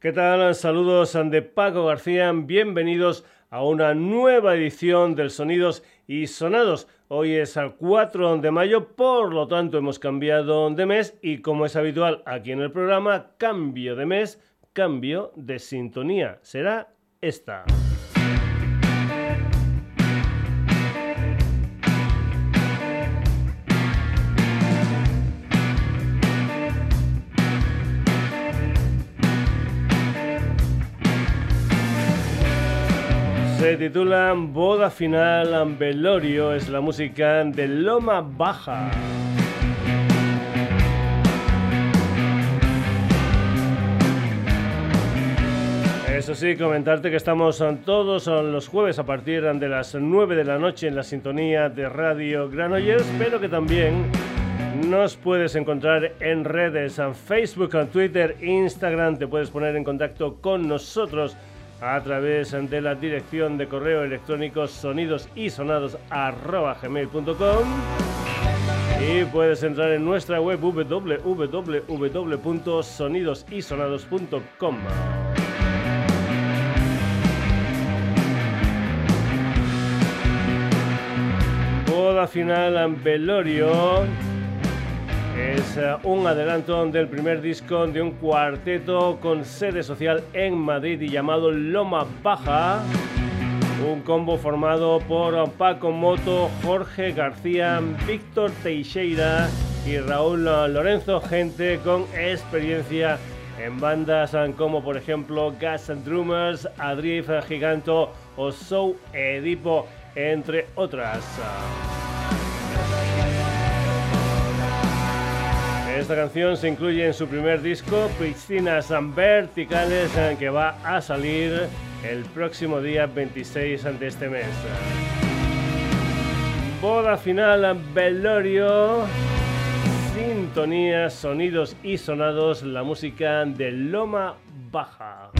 ¿Qué tal? Saludos de Paco García. Bienvenidos a una nueva edición del Sonidos y Sonados. Hoy es el 4 de mayo, por lo tanto hemos cambiado de mes y como es habitual aquí en el programa, cambio de mes, cambio de sintonía. Será esta. Se titula Boda Final Velorio, es la música de Loma Baja. Eso sí, comentarte que estamos todos los jueves a partir de las 9 de la noche en la sintonía de Radio Granollers, pero que también nos puedes encontrar en redes, en Facebook, en Twitter, Instagram, te puedes poner en contacto con nosotros a través de la dirección de correo electrónico sonidosisonados.gmail.com y puedes entrar en nuestra web www.sonidosisonados.com. Boda final velorio es eh, un adelanto del primer disco de un cuarteto con sede social en Madrid y llamado Loma Baja. Un combo formado por Paco Moto, Jorge García, Víctor Teixeira y Raúl Lorenzo, gente con experiencia en bandas como por ejemplo Gas and Drummers, Adrif Giganto o Sou Edipo, entre otras. Esta canción se incluye en su primer disco, Piscinas Verticales, que va a salir el próximo día 26 de este mes. Boda final, velorio, sintonías, sonidos y sonados, la música de Loma Baja.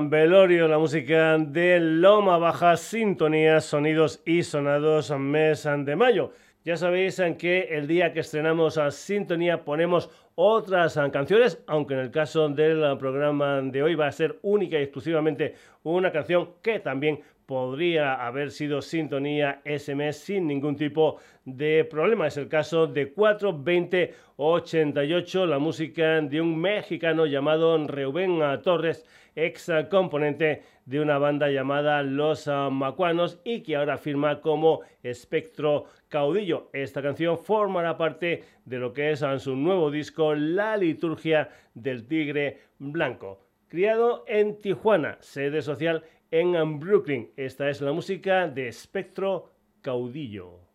La música de Loma Baja, Sintonía, Sonidos y Sonados, mes de mayo. Ya sabéis en que el día que estrenamos a Sintonía ponemos otras canciones, aunque en el caso del programa de hoy va a ser única y exclusivamente una canción que también podría haber sido sintonía SMS sin ningún tipo de problema. Es el caso de 42088, la música de un mexicano llamado Reuben Torres, ex componente de una banda llamada Los Macuanos y que ahora firma como Espectro Caudillo. Esta canción formará parte de lo que es su nuevo disco La Liturgia del Tigre Blanco. Criado en Tijuana, sede social en Brooklyn. Esta es la música de Espectro Caudillo.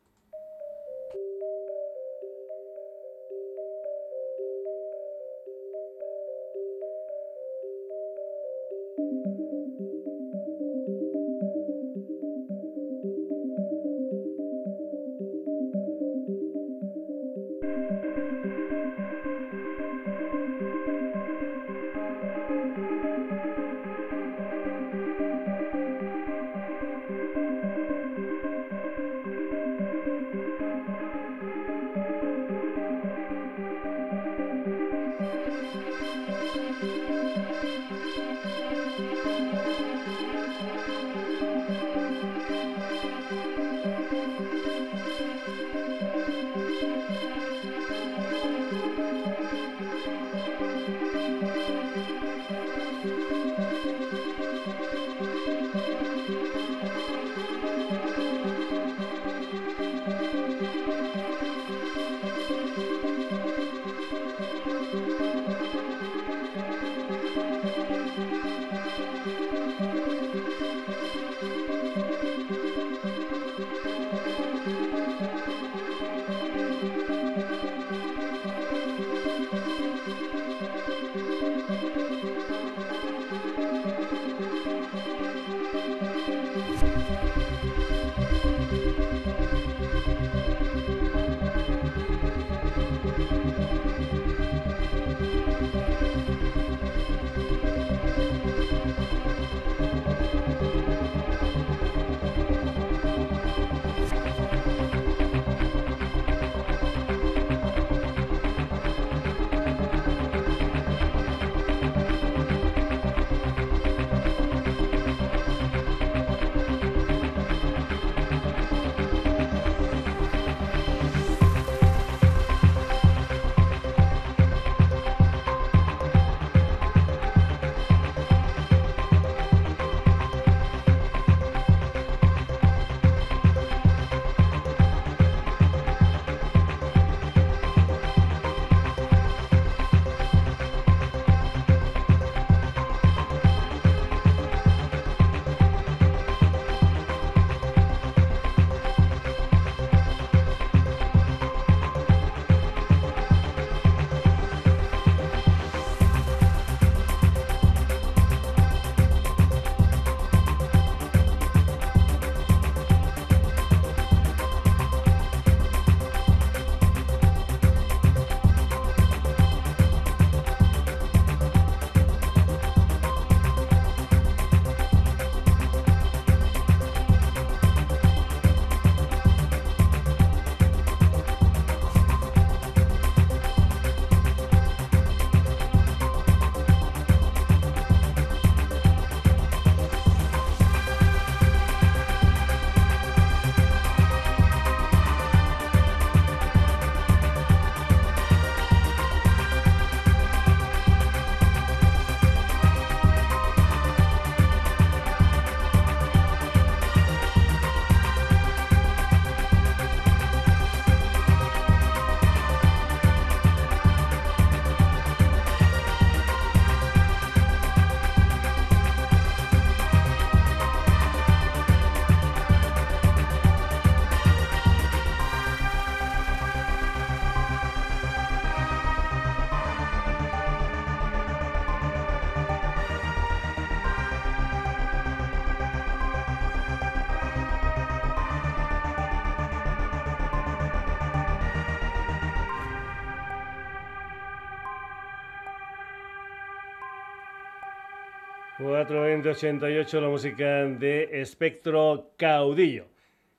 488 la música de Espectro Caudillo.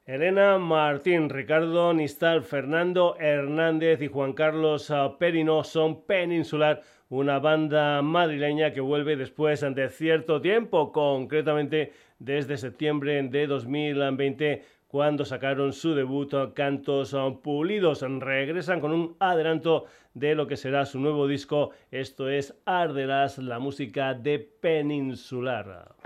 Elena Martín, Ricardo Nistal, Fernando Hernández y Juan Carlos Perino son Peninsular, una banda madrileña que vuelve después de cierto tiempo, concretamente desde septiembre de 2020 cuando sacaron su debut Cantos Pulidos. Regresan con un adelanto de lo que será su nuevo disco. Esto es Arderás, la música de Peninsular.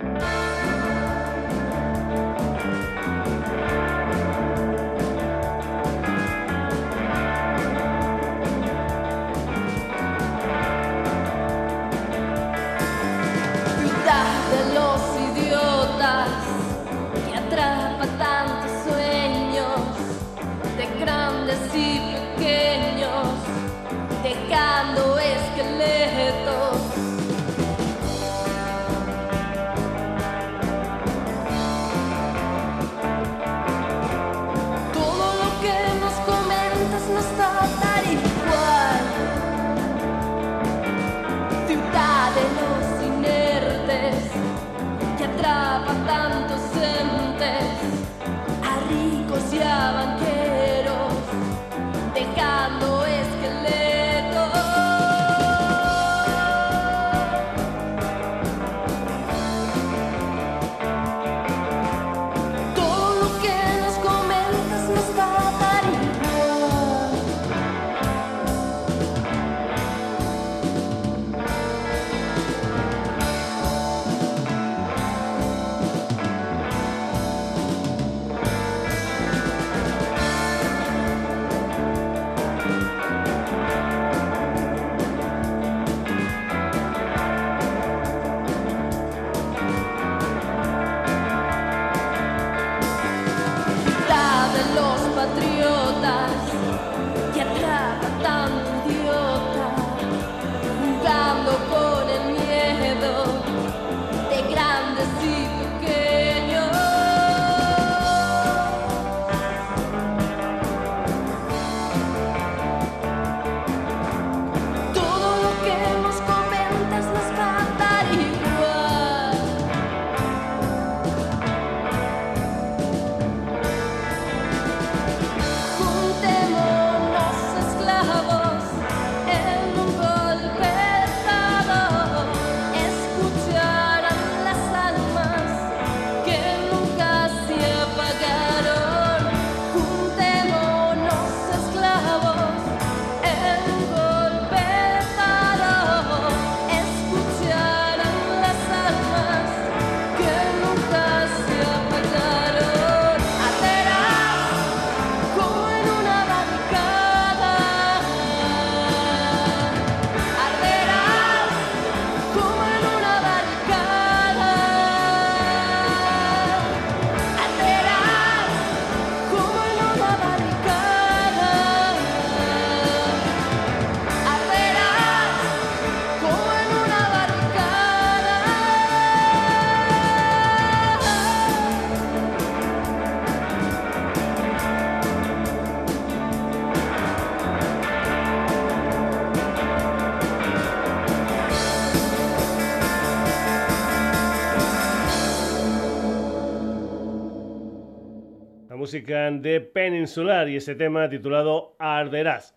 De Peninsular y ese tema titulado Arderás.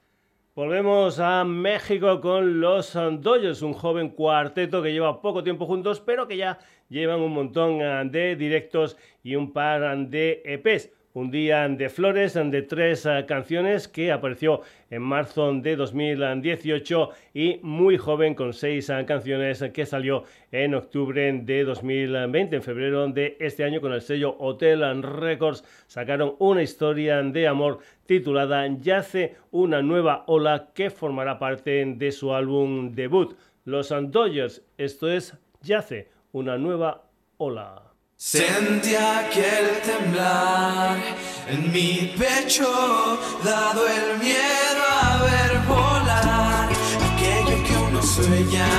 Volvemos a México con los Dodgers, un joven cuarteto que lleva poco tiempo juntos, pero que ya llevan un montón de directos y un par de EPs. Un día de flores de tres eh, canciones que apareció en marzo de 2018 y muy joven con seis eh, canciones que salió en octubre de 2020. En febrero de este año con el sello Hotel Records sacaron una historia de amor titulada Yace una nueva ola que formará parte de su álbum debut. Los Dodgers, esto es Yace una nueva ola. Sentí aquel temblar en mi pecho, dado el miedo a ver volar aquello que uno sueña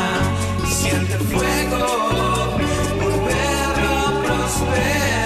y siente fuego por verlo prosperar.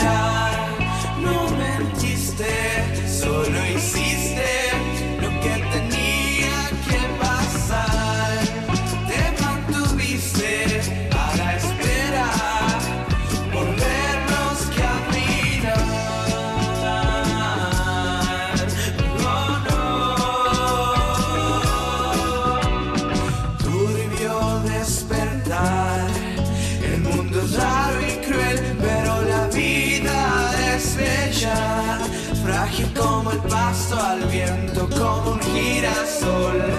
Al viento como un girasol.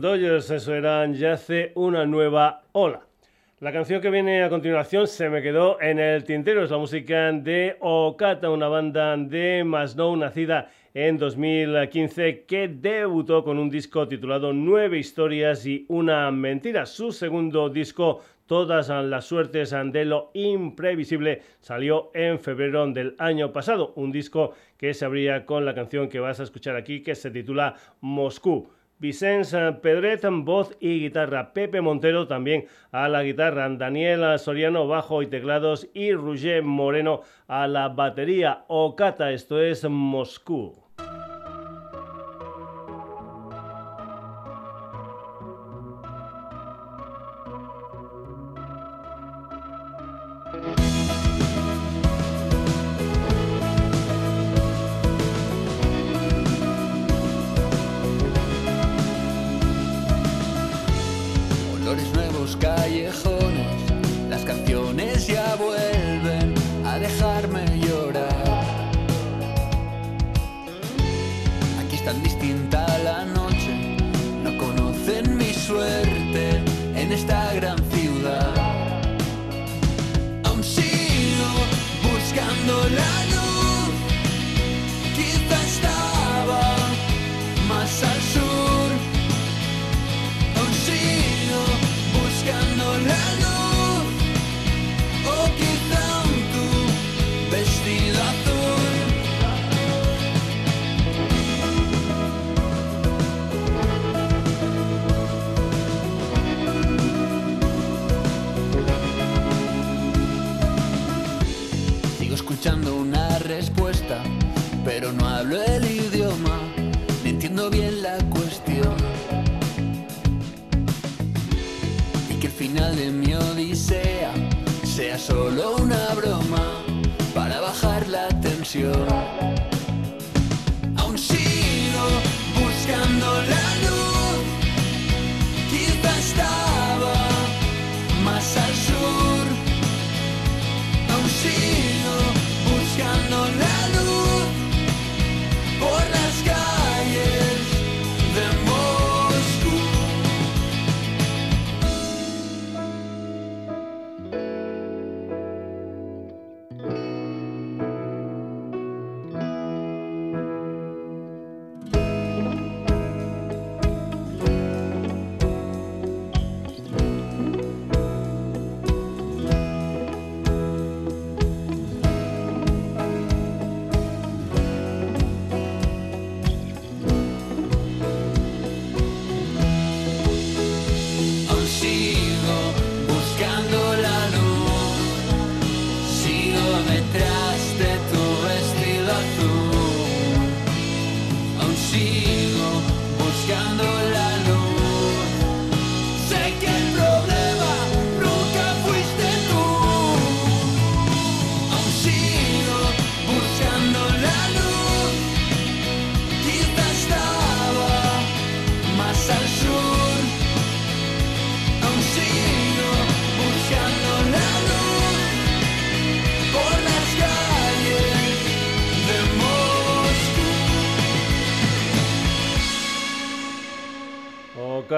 Dodgers, eso eran Yace una nueva ola. La canción que viene a continuación se me quedó en el tintero, es la música de Okata, una banda de Masnou nacida en 2015 que debutó con un disco titulado Nueve historias y una mentira. Su segundo disco, Todas las suertes de lo imprevisible, salió en febrero del año pasado. Un disco que se abría con la canción que vas a escuchar aquí que se titula Moscú. Vicens Pedret, voz y guitarra. Pepe Montero también a la guitarra. Daniel Soriano, bajo y teclados. Y Roger Moreno a la batería. Okata, esto es Moscú.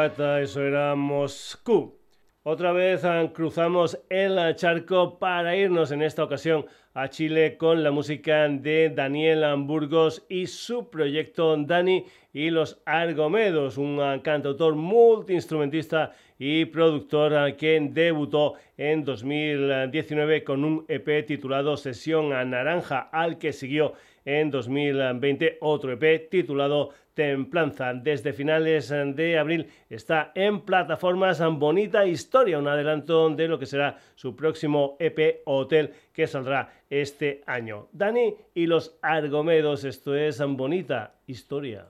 Eso era Moscú. Otra vez ah, cruzamos el charco para irnos en esta ocasión a Chile con la música de Daniel Burgos y su proyecto Dani y los Argomedos, un ah, cantautor multiinstrumentista y productor ah, que debutó en 2019 con un EP titulado Sesión a Naranja, al que siguió en 2020 otro EP titulado Templanza. Desde finales de abril está en plataformas Bonita Historia, un adelanto de lo que será su próximo EP Hotel que saldrá este año. Dani y los Argomedos, esto es Bonita Historia.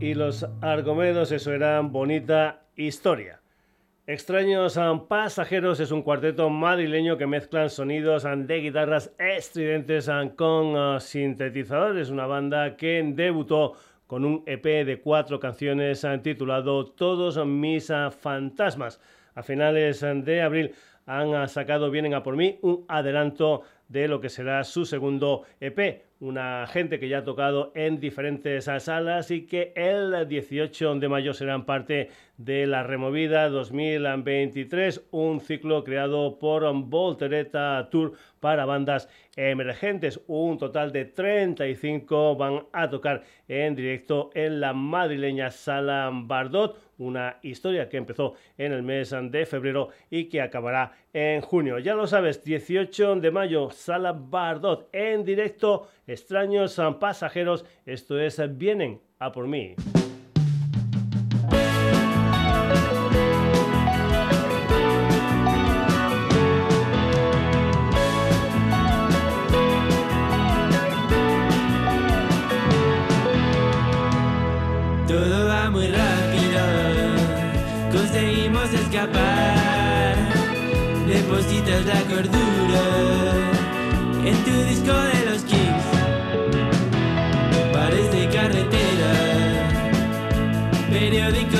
Y los Argomedos, eso era bonita historia. Extraños Pasajeros es un cuarteto madrileño que mezclan sonidos de guitarras estridentes con ah, sintetizadores. Una banda que debutó con un EP de cuatro canciones ah, titulado Todos mis ah, fantasmas. A finales de abril han sacado Vienen a por mí un adelanto de lo que será su segundo EP una gente que ya ha tocado en diferentes salas y que el 18 de mayo serán parte de la removida 2023, un ciclo creado por Voltereta Tour para bandas emergentes. Un total de 35 van a tocar en directo en la madrileña Sala Bardot, una historia que empezó en el mes de febrero y que acabará en junio. Ya lo sabes, 18 de mayo, Sala Bardot en directo extraños pasajeros, esto es, vienen a por mí. Escapar, depositas la cordura en tu disco de periódicos de ayer.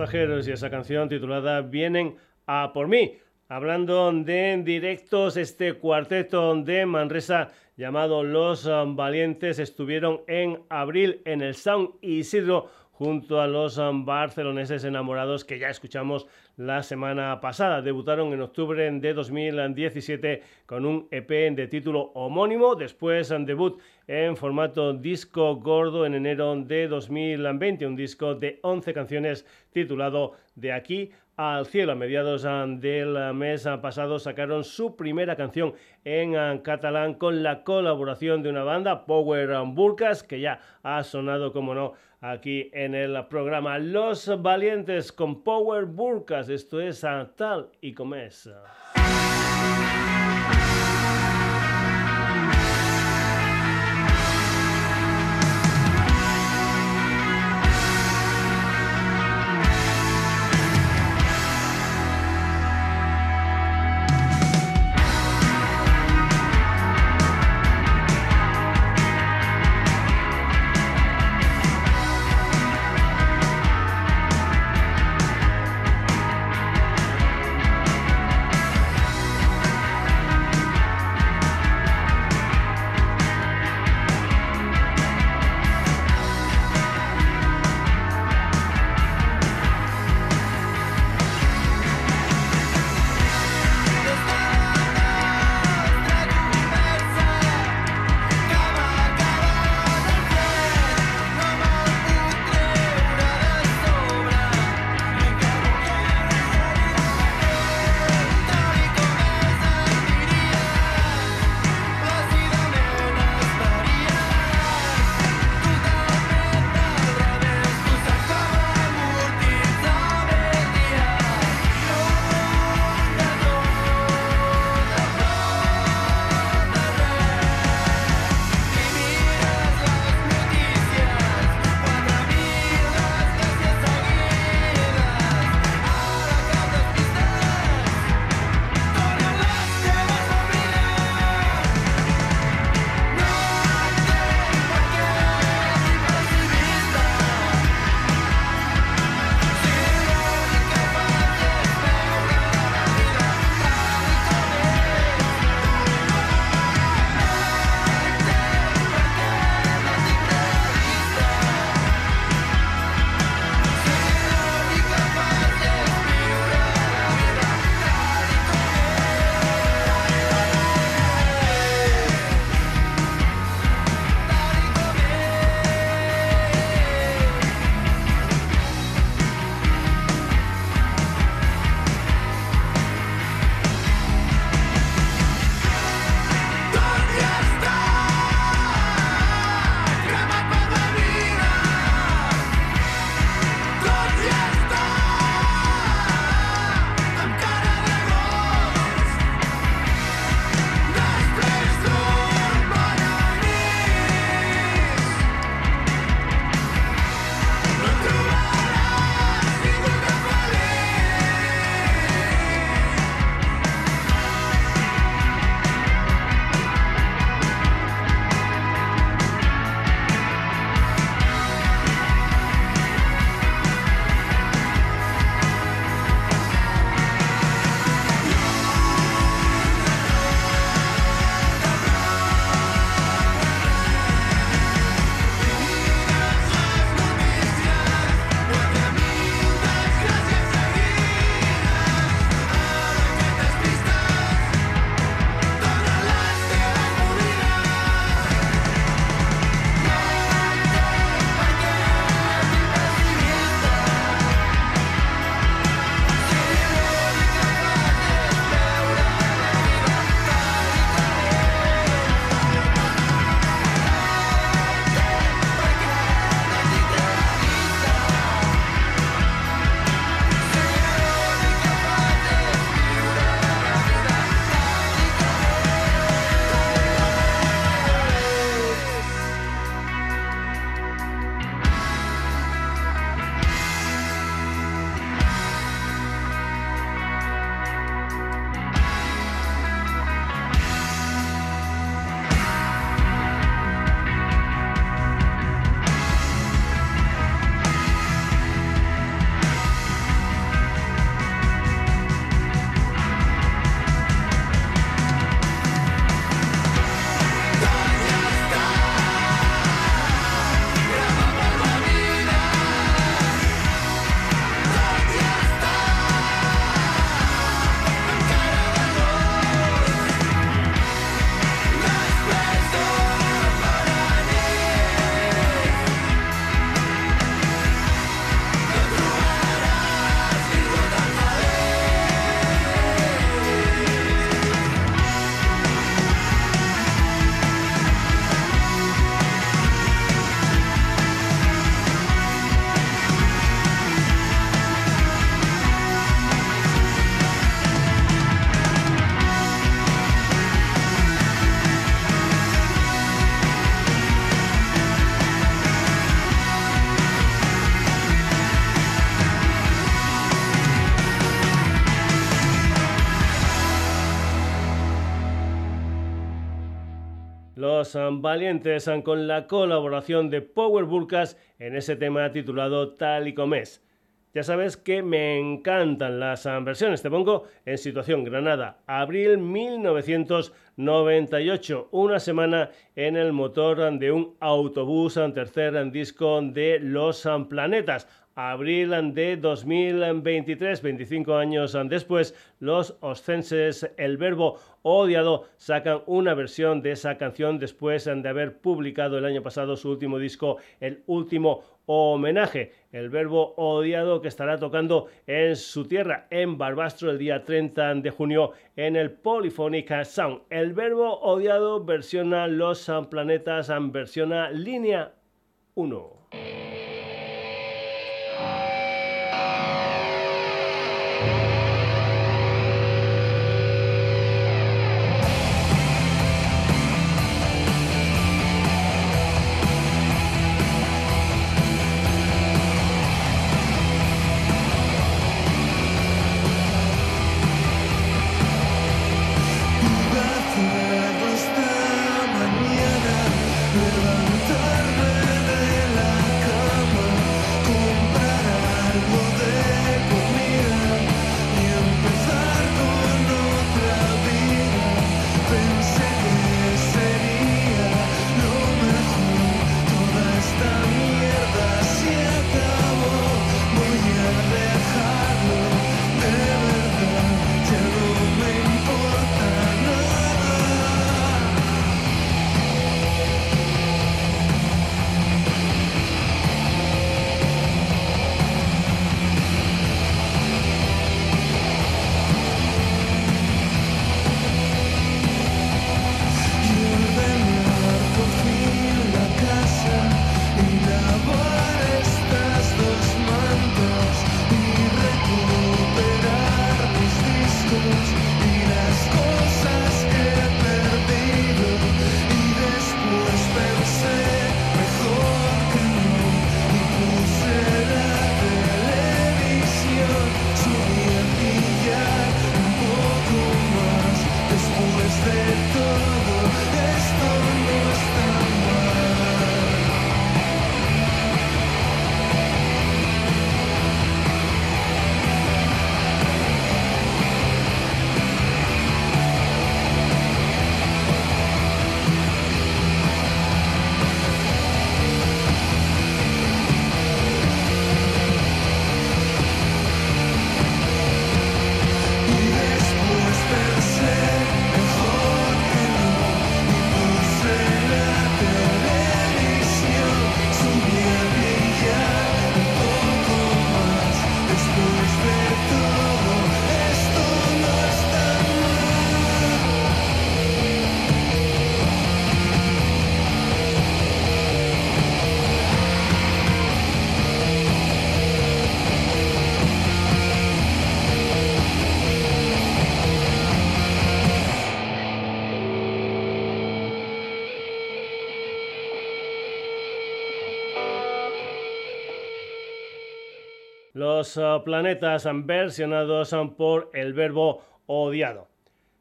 Y esa canción titulada Vienen a por mí. Hablando de directos, este cuarteto de Manresa llamado Los Valientes estuvieron en abril en el Sound Isidro junto a los barceloneses enamorados que ya escuchamos la semana pasada. Debutaron en octubre de 2017 con un EP de título homónimo. Después debut en formato disco gordo en enero de 2020, un disco de 11 canciones titulado De aquí al cielo. A mediados ah, del mes pasado sacaron su primera canción en ah, catalán con la colaboración de una banda, Power Burkas, que ya ha sonado, como no, aquí en el programa Los Valientes con Power Burkas. Esto es ah, tal y como es. Los Valientes con la colaboración de Power Burkas en ese tema titulado Tal y como es. Ya sabes que me encantan las versiones. Te pongo en situación Granada, abril 1998, una semana en el motor de un autobús, tercer disco de Los Planetas abril de 2023, 25 años después, los oscenses, el verbo odiado, sacan una versión de esa canción después de haber publicado el año pasado su último disco, el último homenaje, el verbo odiado que estará tocando en su tierra, en Barbastro, el día 30 de junio en el Polyphonic Sound. El verbo odiado versiona los planetas, versiona línea 1. Los uh, planetas versionados por el verbo odiado.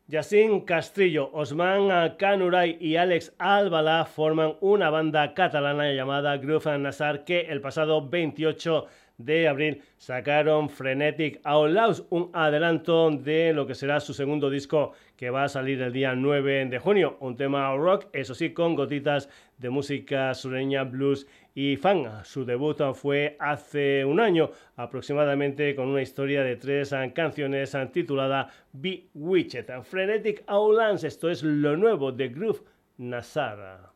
Yacine Castrillo, Osman Canuray y Alex Albalá forman una banda catalana llamada Groove Nazar que el pasado 28 de abril sacaron Frenetic Outlaws, un adelanto de lo que será su segundo disco que va a salir el día 9 de junio. Un tema rock, eso sí, con gotitas de música sureña, blues y Fan. Su debut fue hace un año aproximadamente con una historia de tres canciones titulada Be Widget. Frenetic Outlands, esto es lo nuevo de Groove Nazara.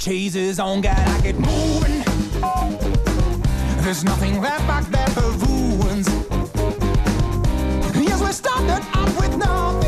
Cheeses on, gotta get moving. There's nothing left back there for ruins. Yes, we started out with nothing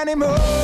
anymore.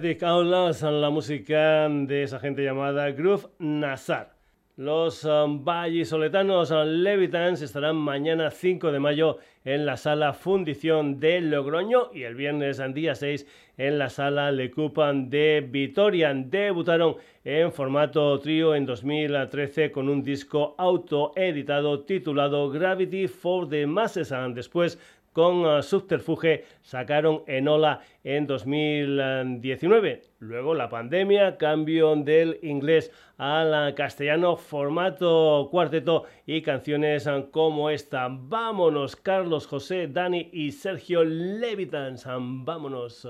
Frenetic Outlaws, la música de esa gente llamada Groove Nazar. Los um, vallisoletanos um, Levitans estarán mañana 5 de mayo en la sala Fundición de Logroño y el viernes día 6 en la sala Le Coupan de Vitoria. Debutaron en formato trío en 2013 con un disco autoeditado titulado Gravity for the Masses. Después con uh, Subterfuge sacaron Enola en 2019. Luego la pandemia, cambio del inglés al castellano, formato cuarteto y canciones uh, como esta. Vámonos, Carlos José, Dani y Sergio Levitans. Vámonos.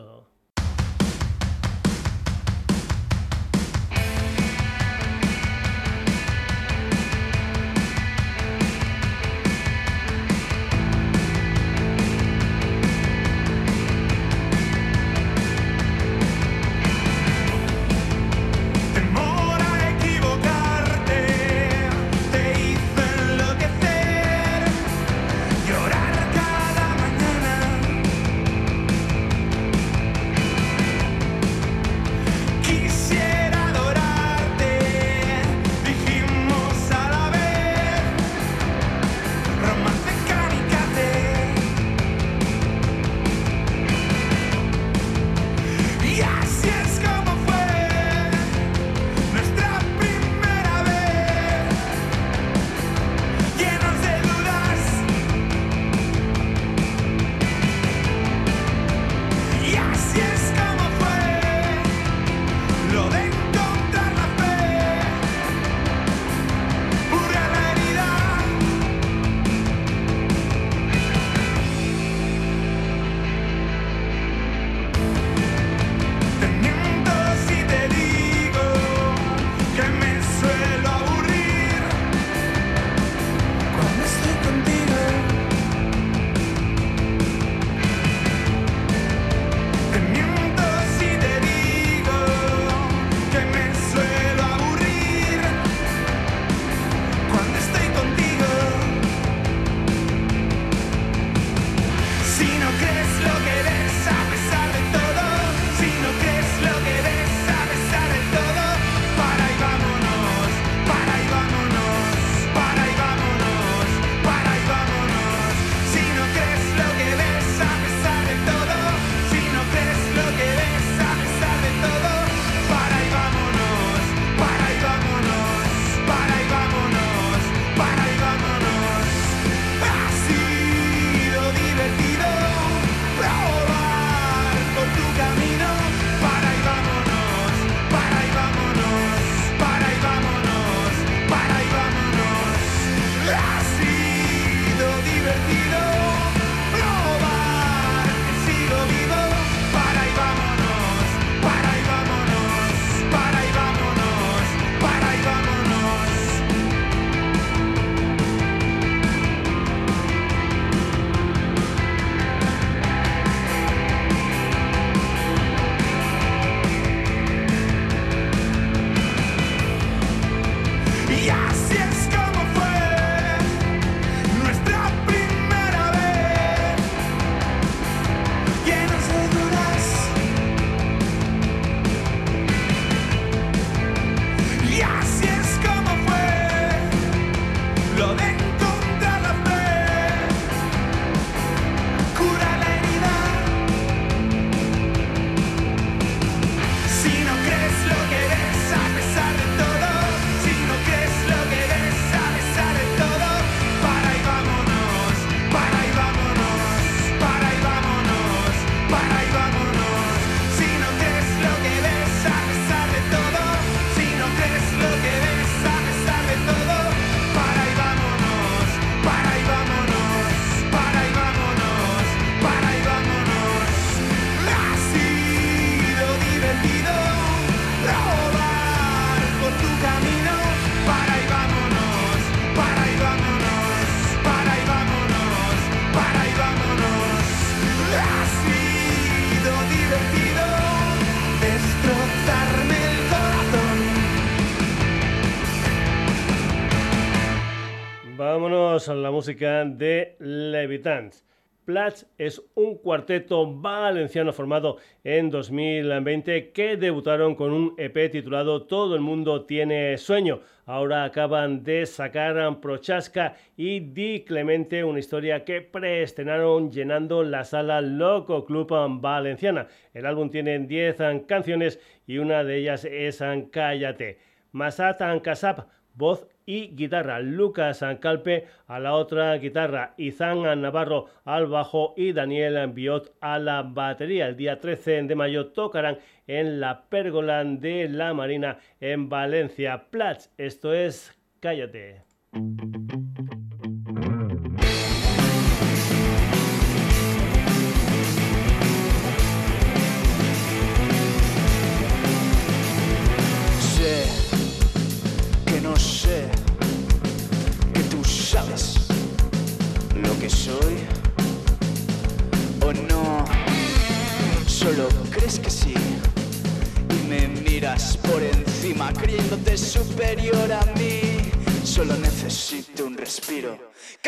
La música de Levitans. Platz es un cuarteto valenciano formado en 2020 que debutaron con un EP titulado Todo el mundo tiene sueño. Ahora acaban de sacar Prochaska y Di Clemente, una historia que preestrenaron llenando la sala Loco Club Valenciana. El álbum tiene 10 canciones y una de ellas es Cállate. Masat Kasap, voz y guitarra, Lucas Calpe a la otra guitarra, Izan Navarro al bajo y Daniel Biot a la batería. El día 13 de mayo tocarán en la Pérgola de la Marina en Valencia. Platz, esto es Cállate.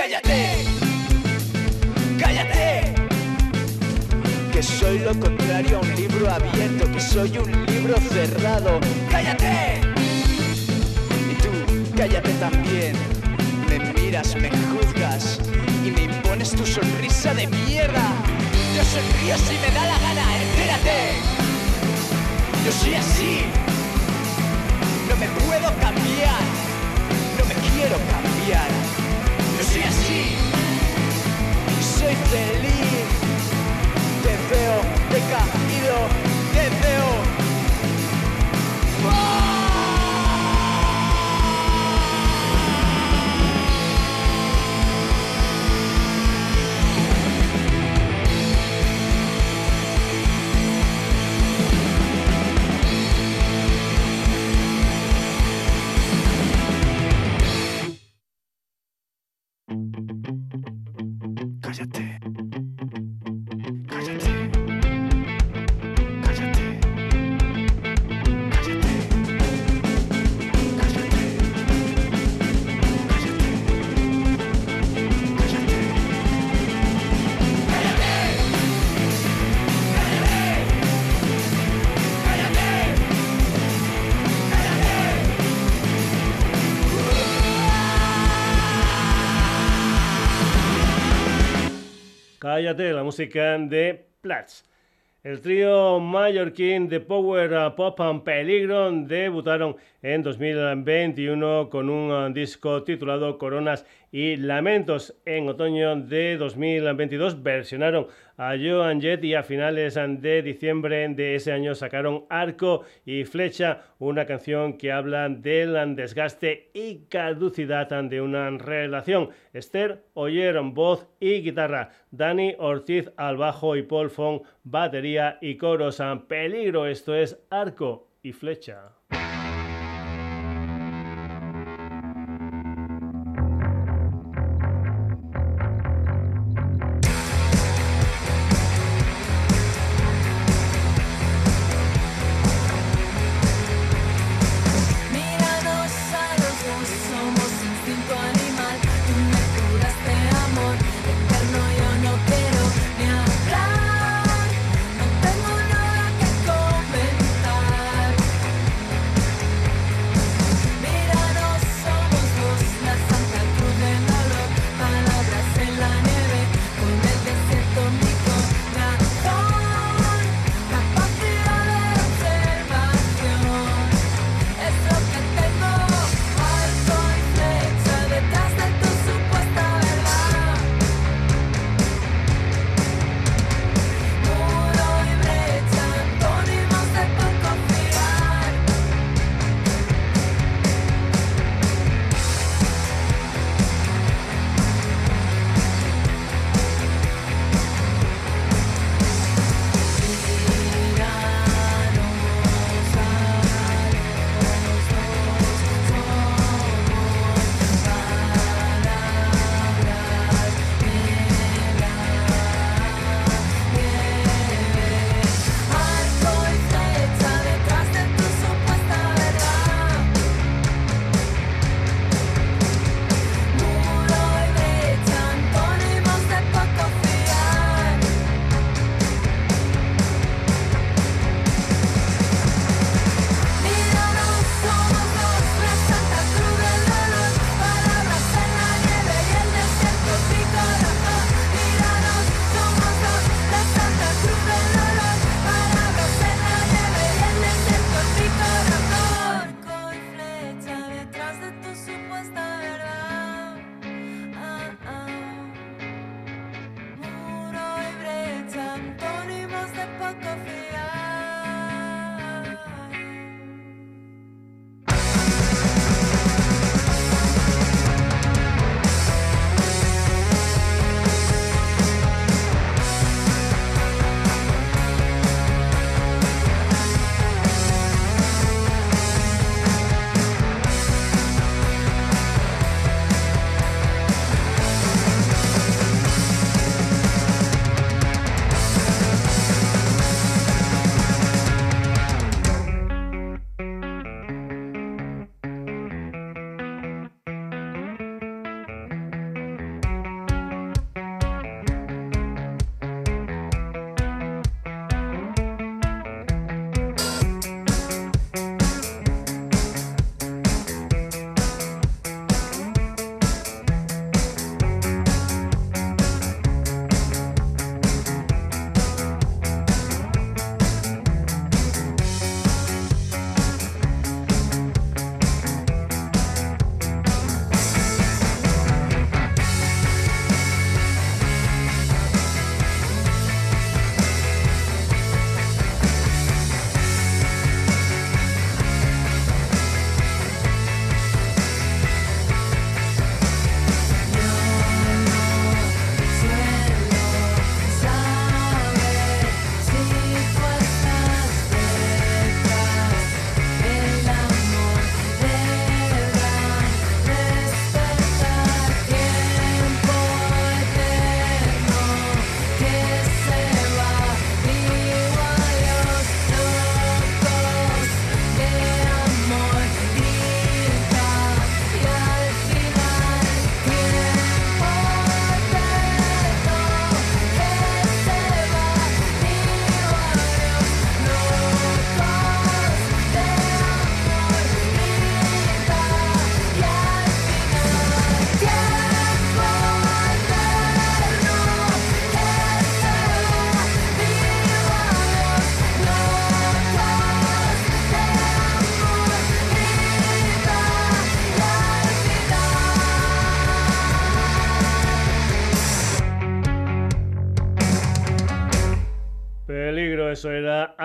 ¡Cállate! ¡Cállate! Que soy lo contrario a un libro abierto, que soy un libro cerrado. ¡Cállate! Y tú, cállate también. Me miras, me juzgas y me impones tu sonrisa de mierda. Yo sonrío si me da la gana, entérate. Yo soy así. No me puedo cambiar. No me quiero cambiar. Soy así. Soy feliz. Te veo decaído. Te veo. La música de Platz. El trío mallorquín de Power Pop and Peligro debutaron en 2021 con un disco titulado Coronas y Lamentos. En otoño de 2022 versionaron a Joan Jett y a finales de diciembre de ese año sacaron Arco y Flecha, una canción que habla del desgaste y caducidad de una relación. Esther oyeron voz y guitarra, Dani Ortiz al bajo y Paul Fong batería y coros. Peligro, esto es Arco y Flecha.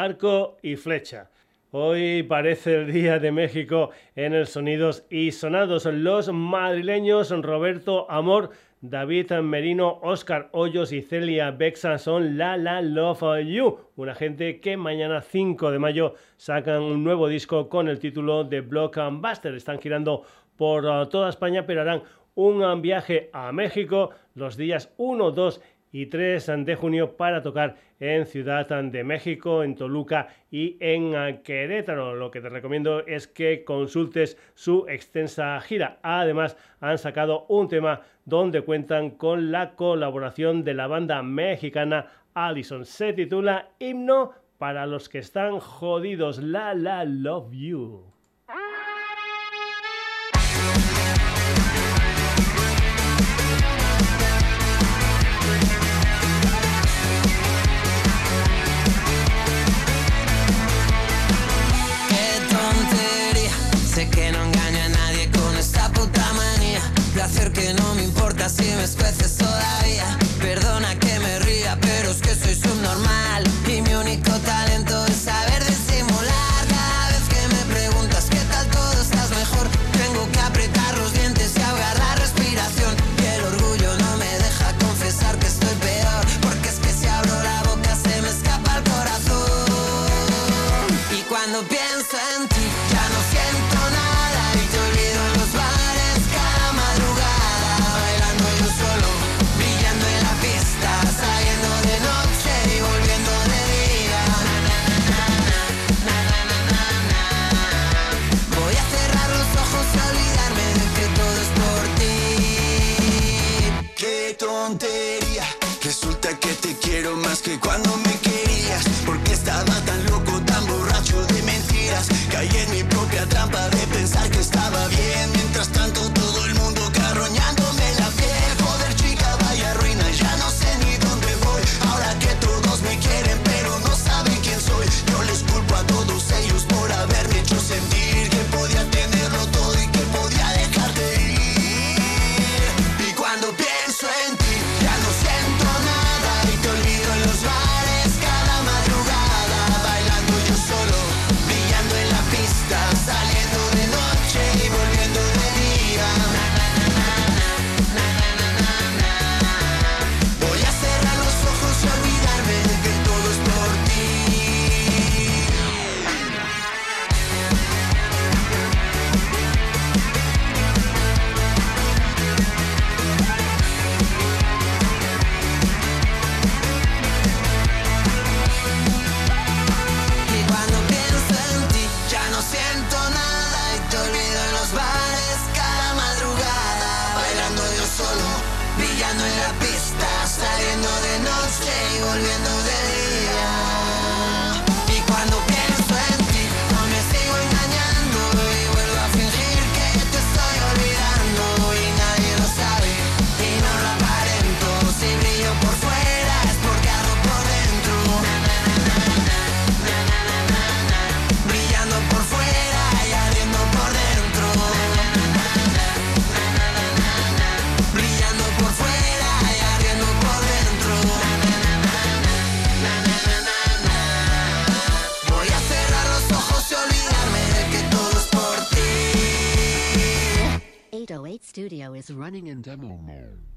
Arco y flecha. Hoy parece el Día de México en el Sonidos y Sonados. Los madrileños Roberto Amor, David Merino, Oscar Hoyos y Celia Bexa son La La Love You, una gente que mañana 5 de mayo sacan un nuevo disco con el título de Blockbuster. Están girando por uh, toda España, pero harán un viaje a México los días 1, 2 y 3 de junio para tocar en Ciudad de México, en Toluca y en Querétaro. Lo que te recomiendo es que consultes su extensa gira. Además, han sacado un tema donde cuentan con la colaboración de la banda mexicana Allison. Se titula Himno para los que están jodidos. La La Love You.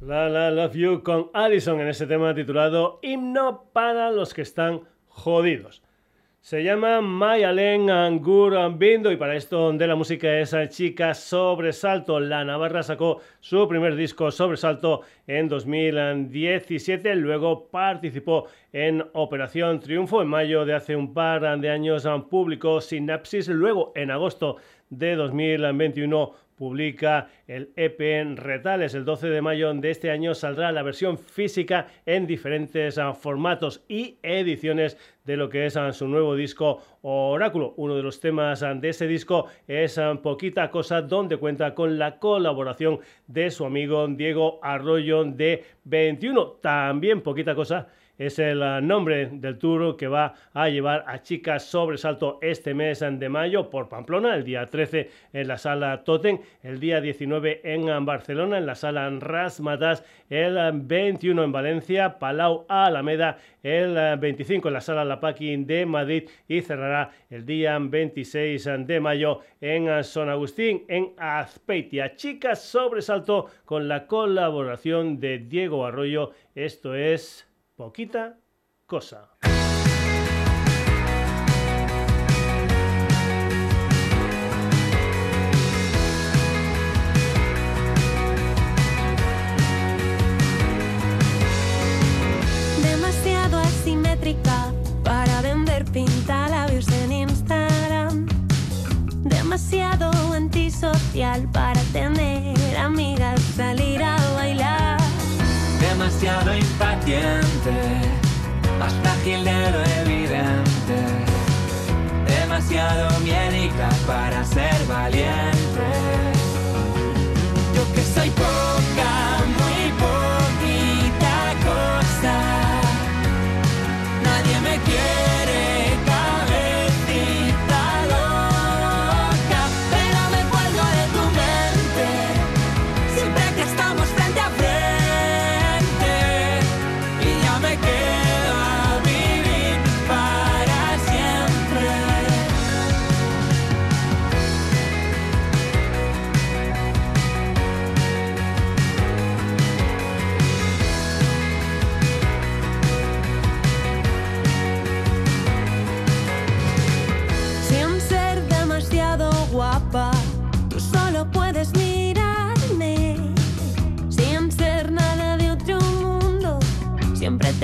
La La Love You con Allison en ese tema titulado Himno para los que están jodidos. Se llama Mayalen Angur Bindo y para esto de la música esa chica Sobresalto. La Navarra sacó su primer disco Sobresalto en 2017, luego participó en Operación Triunfo en mayo de hace un par de años publicó Sinapsis, luego en agosto de 2021 publica el EP en Retales. El 12 de mayo de este año saldrá la versión física en diferentes ah, formatos y ediciones de lo que es ah, su nuevo disco Oráculo. Uno de los temas ah, de ese disco es Poquita Cosa, donde cuenta con la colaboración de su amigo Diego Arroyo de 21. También Poquita Cosa es el ah, nombre del tour que va a llevar a Chicas Sobresalto este mes de mayo por Pamplona, el día 13 en la sala Totem, el día 19 en Barcelona, en la sala Rasmatas, el 21 en Valencia, Palau Alameda, el 25 en la sala La Paqui de Madrid y cerrará el día 26 de mayo en San Agustín, en Azpeitia. Chicas Sobresalto con la colaboración de Diego Arroyo. Esto es poquita cosa. demasiado asimétrica para vender pintalabios en Instagram. Demasiado antisocial para tener amigas, salir a bailar. Demasiado impaciente, más frágil de lo evidente. Demasiado miedica para ser valiente. Yo que soy poca,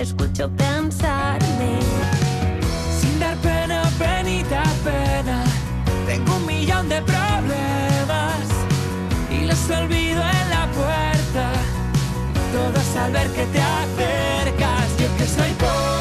escucho pensarme. Sin dar pena, penita, pena. Tengo un millón de problemas y los olvido en la puerta. Todos al ver que te acercas, yo que soy poca,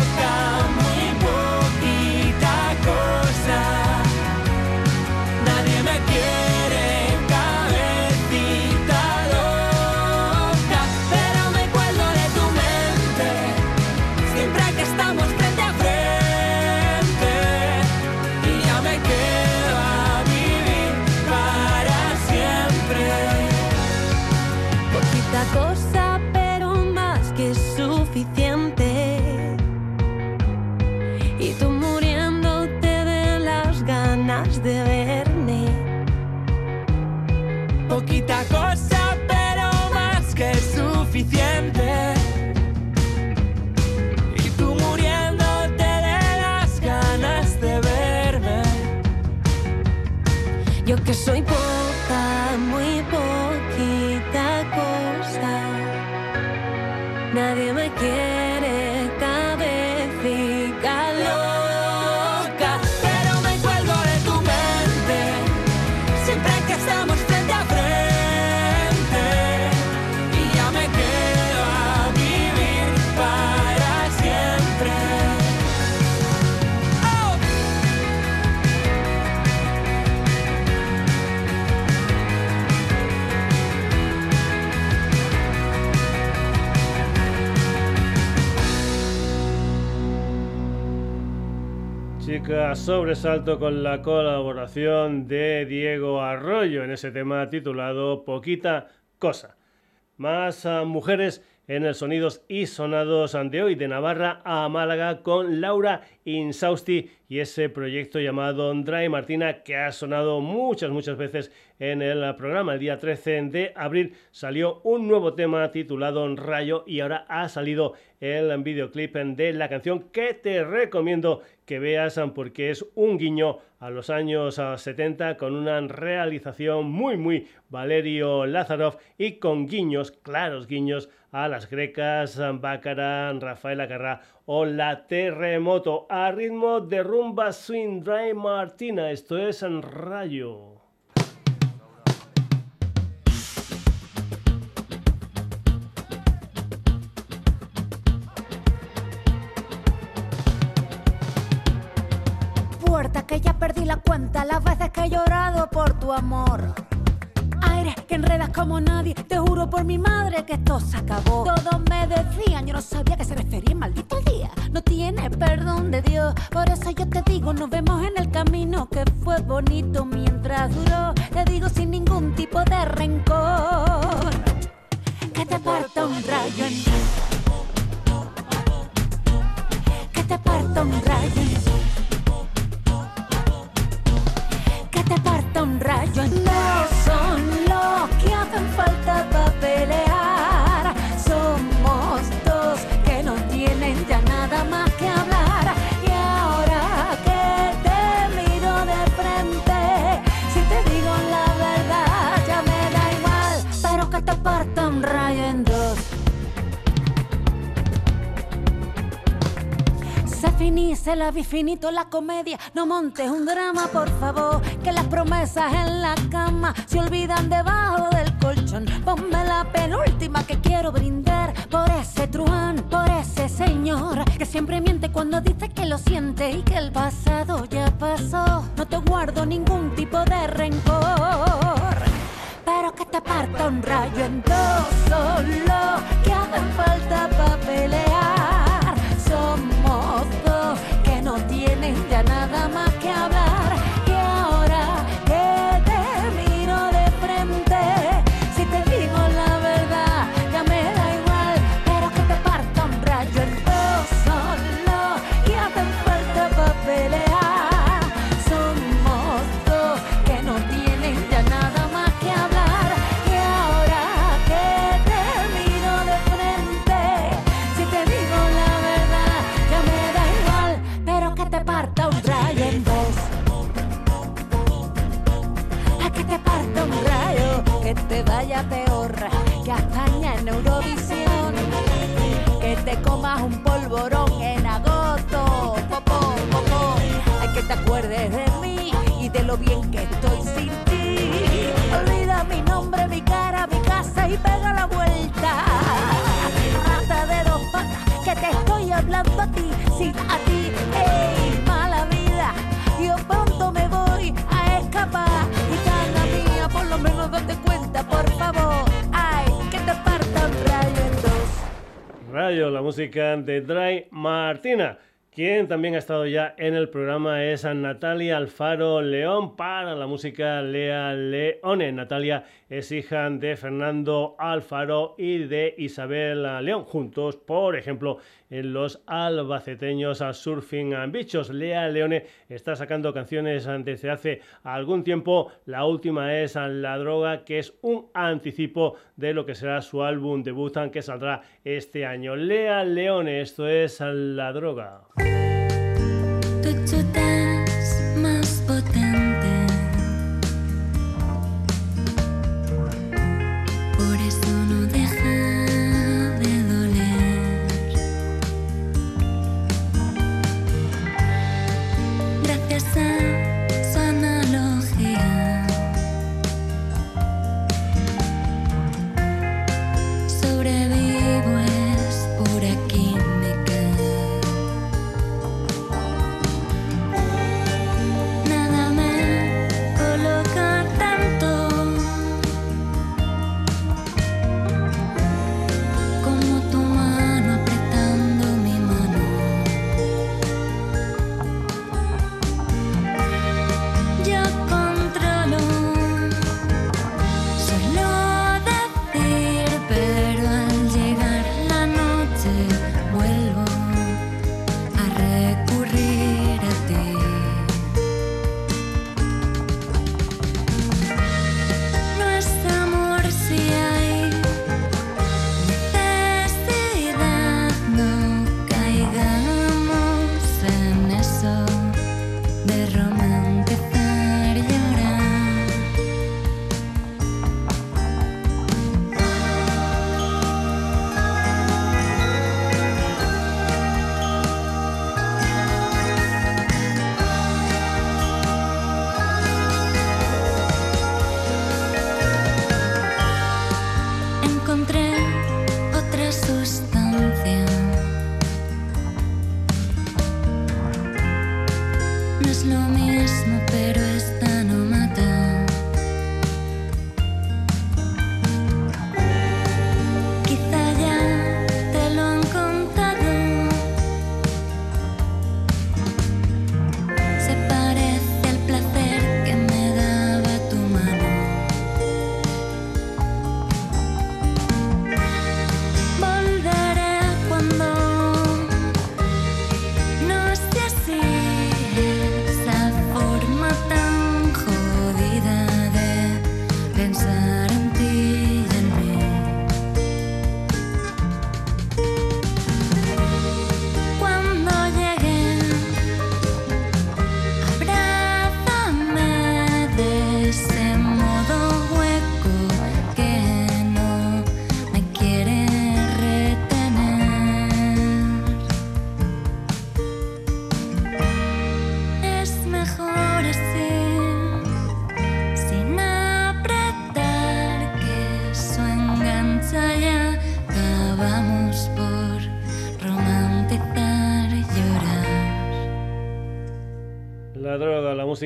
sobresalto con la colaboración de Diego Arroyo en ese tema titulado Poquita Cosa. Más ah, mujeres en el Sonidos y Sonados de hoy, de Navarra a Málaga con Laura Insausti y ese proyecto llamado Dry Martina que ha sonado muchas, muchas veces en el programa. El día 13 de abril salió un nuevo tema titulado Rayo y ahora ha salido el videoclip de la canción que te recomiendo que veas porque es un guiño a los años ah, 70 con una realización muy muy Valerio Lázarov y con guiños, claros guiños a las grecas, Bácara, Rafael Acarrá o la Terremoto a ritmo de rumba swing dry Martina. Esto es Rayo. cuántas las veces que he llorado por tu amor. Aire que enredas como nadie, te juro por mi madre que esto se acabó. Todos me decían, yo no sabía que se refería, maldito día. No tienes perdón de Dios, por eso yo te digo, nos vemos en el camino que fue bonito mientras duró. Te digo sin ningún tipo de rencor, que te parta un rayo en Que te parta un rayo rayo No son los que hacen falta para pelear. Se la vi finito la comedia. No montes un drama, por favor. Que las promesas en la cama se olvidan debajo del colchón. Ponme la penúltima que quiero brindar por ese truán, por ese señor que siempre miente cuando dice que lo siente y que el pasado ya pasó. No te guardo ningún tipo de rencor. Pero que te parta un rayo en dos solo que hacen falta para pelear. Somos dos nada más que hablar. Acuerdes de mí y de lo bien que estoy sin ti. Olvida mi nombre, mi cara, mi casa y pega la vuelta. Rata de dos patas, que te estoy hablando a ti, sí, a ti. ¡Ey, mala vida! Yo pronto me voy a escapar. Y cada mía, por lo menos date cuenta, por favor. ¡Ay, que te parta un rayo en dos! La música de Dry Martina. Quien también ha estado ya en el programa es a Natalia Alfaro León para la música Lea Leone. Natalia es hija de Fernando Alfaro y de Isabel León, juntos, por ejemplo, en los albaceteños a Surfing Bichos. Lea Leone está sacando canciones desde hace algún tiempo. La última es La Droga, que es un anticipo de lo que será su álbum debut que saldrá este año. Lea Leone, esto es La Droga.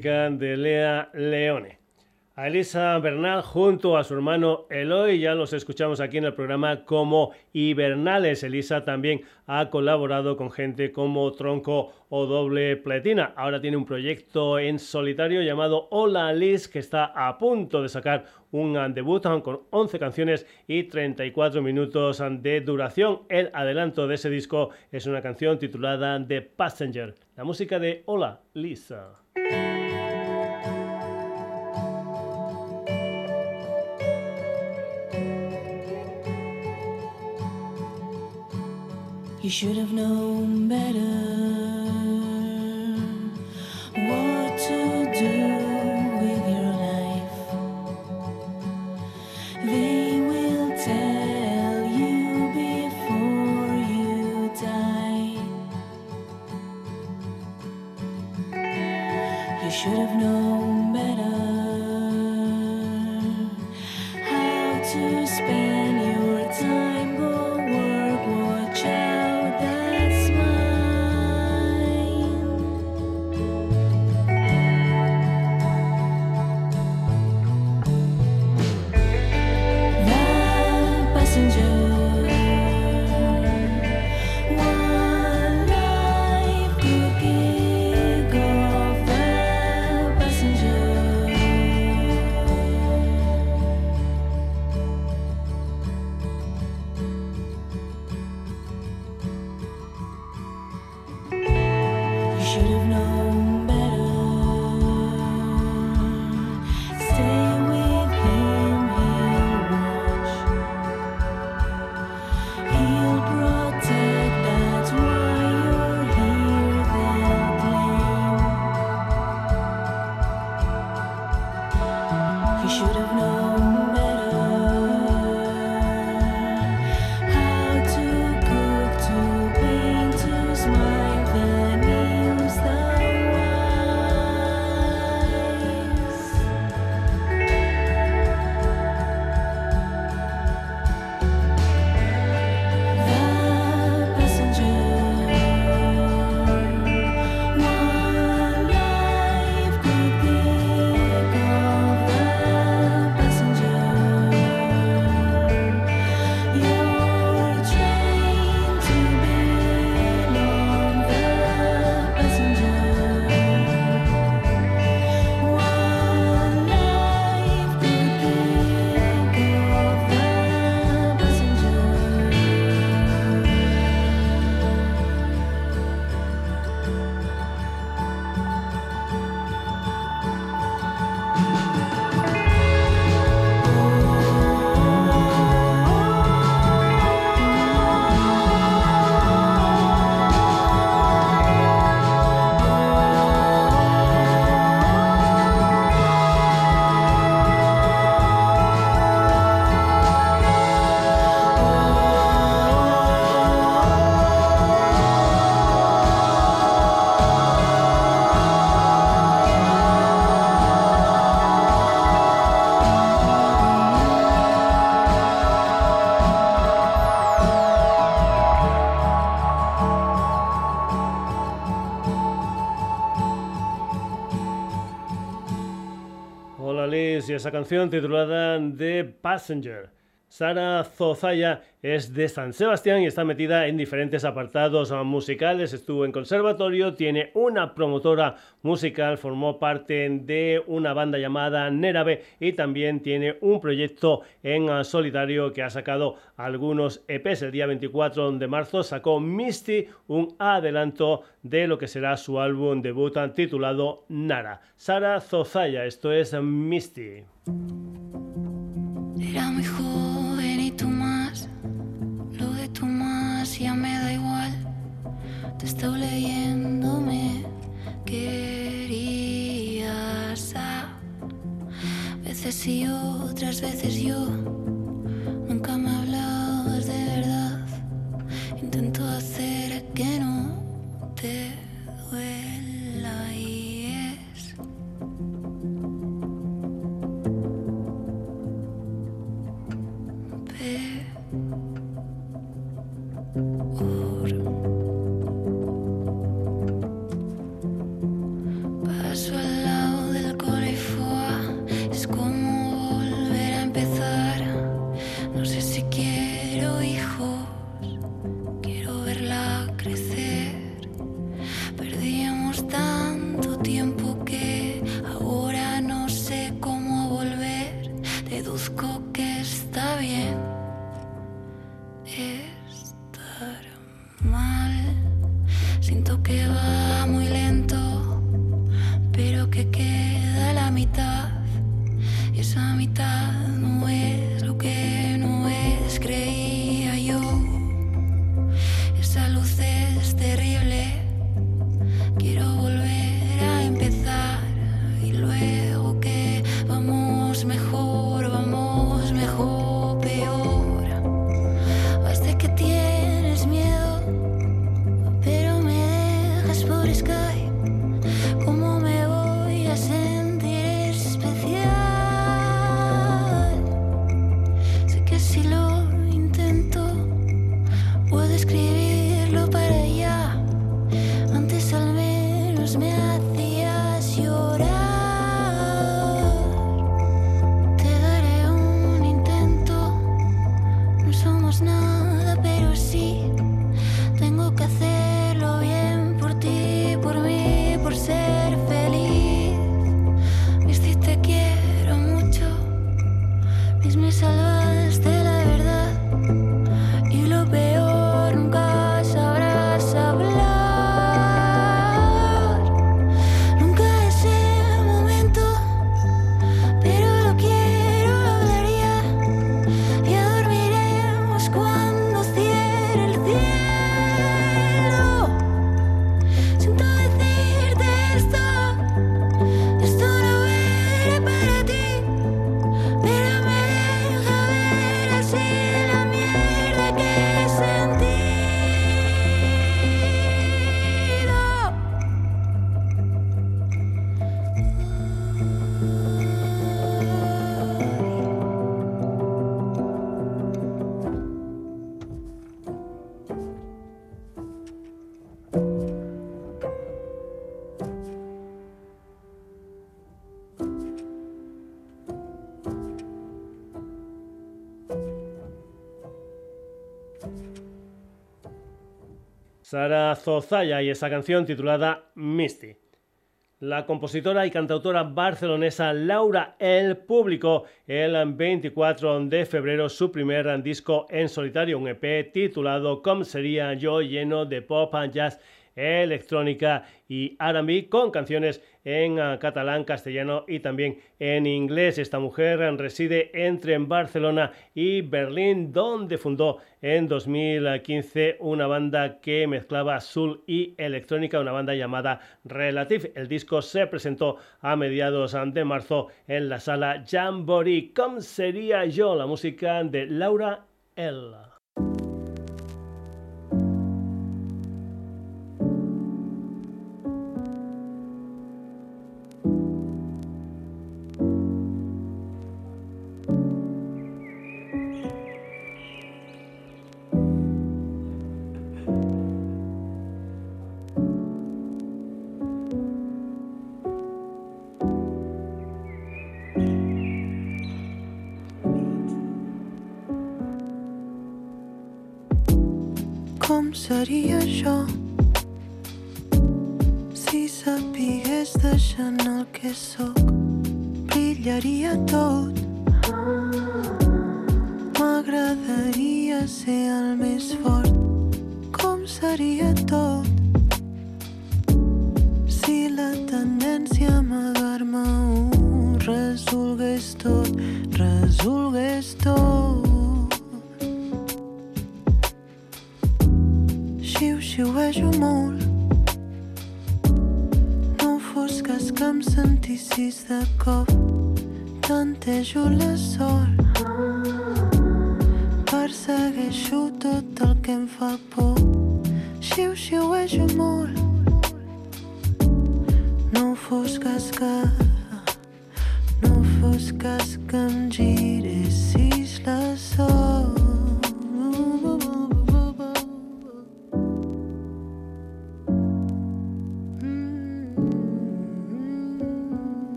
De Lea Leone. A Elisa Bernal junto a su hermano Eloy, ya los escuchamos aquí en el programa como Hibernales. Elisa también ha colaborado con gente como Tronco o Doble Pletina. Ahora tiene un proyecto en solitario llamado Hola Liz que está a punto de sacar un debut con 11 canciones y 34 minutos de duración. El adelanto de ese disco es una canción titulada The Passenger, la música de Hola Lisa. You should have known better esa canción titulada The Passenger. Sara Zozaya es de San Sebastián y está metida en diferentes apartados musicales. Estuvo en conservatorio, tiene una promotora musical, formó parte de una banda llamada Nerabe y también tiene un proyecto en solitario que ha sacado algunos EPs. El día 24 de marzo sacó Misty, un adelanto de lo que será su álbum debut titulado Nara. Sara Zozaya, esto es Misty. Era muy joven Estoy leyendo, me querías a veces sí, otras veces yo. Sara Zozaya y esa canción titulada Misty. La compositora y cantautora barcelonesa Laura El publicó el 24 de febrero su primer disco en solitario, un EP titulado Como sería yo lleno de pop, jazz electrónica y R&B con canciones en ah, catalán, castellano y también en inglés. Esta mujer reside entre Barcelona y Berlín, donde fundó en 2015 una banda que mezclaba soul y electrónica, una banda llamada Relative. El disco se presentó a mediados ah, de marzo en la sala Jamboree. ¿Cómo sería yo? La música de Laura L. Si sapigues de Chanel que soy.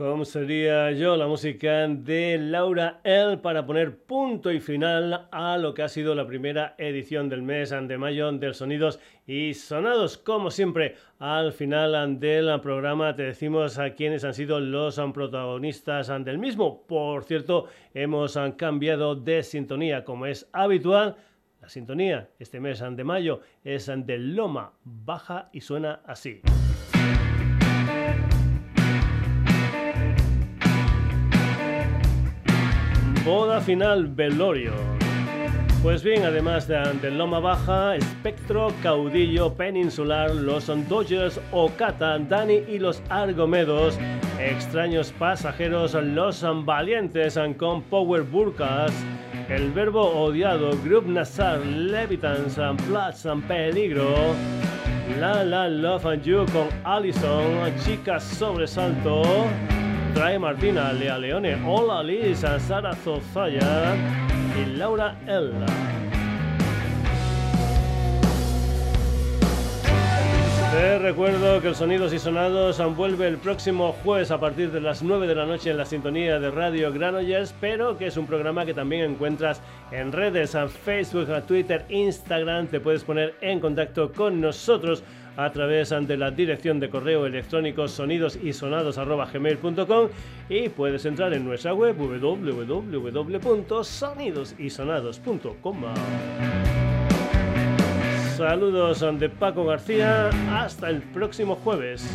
Como sería yo la música de Laura L para poner punto y final a lo que ha sido la primera edición del mes de mayo del Sonidos y Sonados. Como siempre, al final del programa te decimos a quiénes han sido los protagonistas del mismo. Por cierto, hemos cambiado de sintonía como es habitual. La sintonía este mes de mayo es de Loma Baja y suena así. Boda final velorio. Pues bien, además de, Loma Baja, Espectro, Caudillo, Peninsular, los Dodgers, Ocata, Dani y los Argomedos, Extraños Pasajeros, los Valientes con Power Burkas, El Verbo Odiado, Group Nazar, Levitans, Plats, Peligro, La La Love and You con Allison, Chicas Sobresalto, Trae Martina, Lea Leone, Hola Lisa, Sara Zozaya y Laura Ella. Te recuerdo que el Sonidos y Sonados vuelve el próximo jueves a partir de las 9 de la noche en la sintonía de Radio Granollers, pero que es un programa que también encuentras en redes, en Facebook, Twitter, Instagram. Te puedes poner en contacto con nosotros a través de la dirección de correo electrónico sonidosisonados.gmail.com y puedes entrar en nuestra web www.sonidosysonados.com. Saludos de Paco García, hasta el próximo jueves.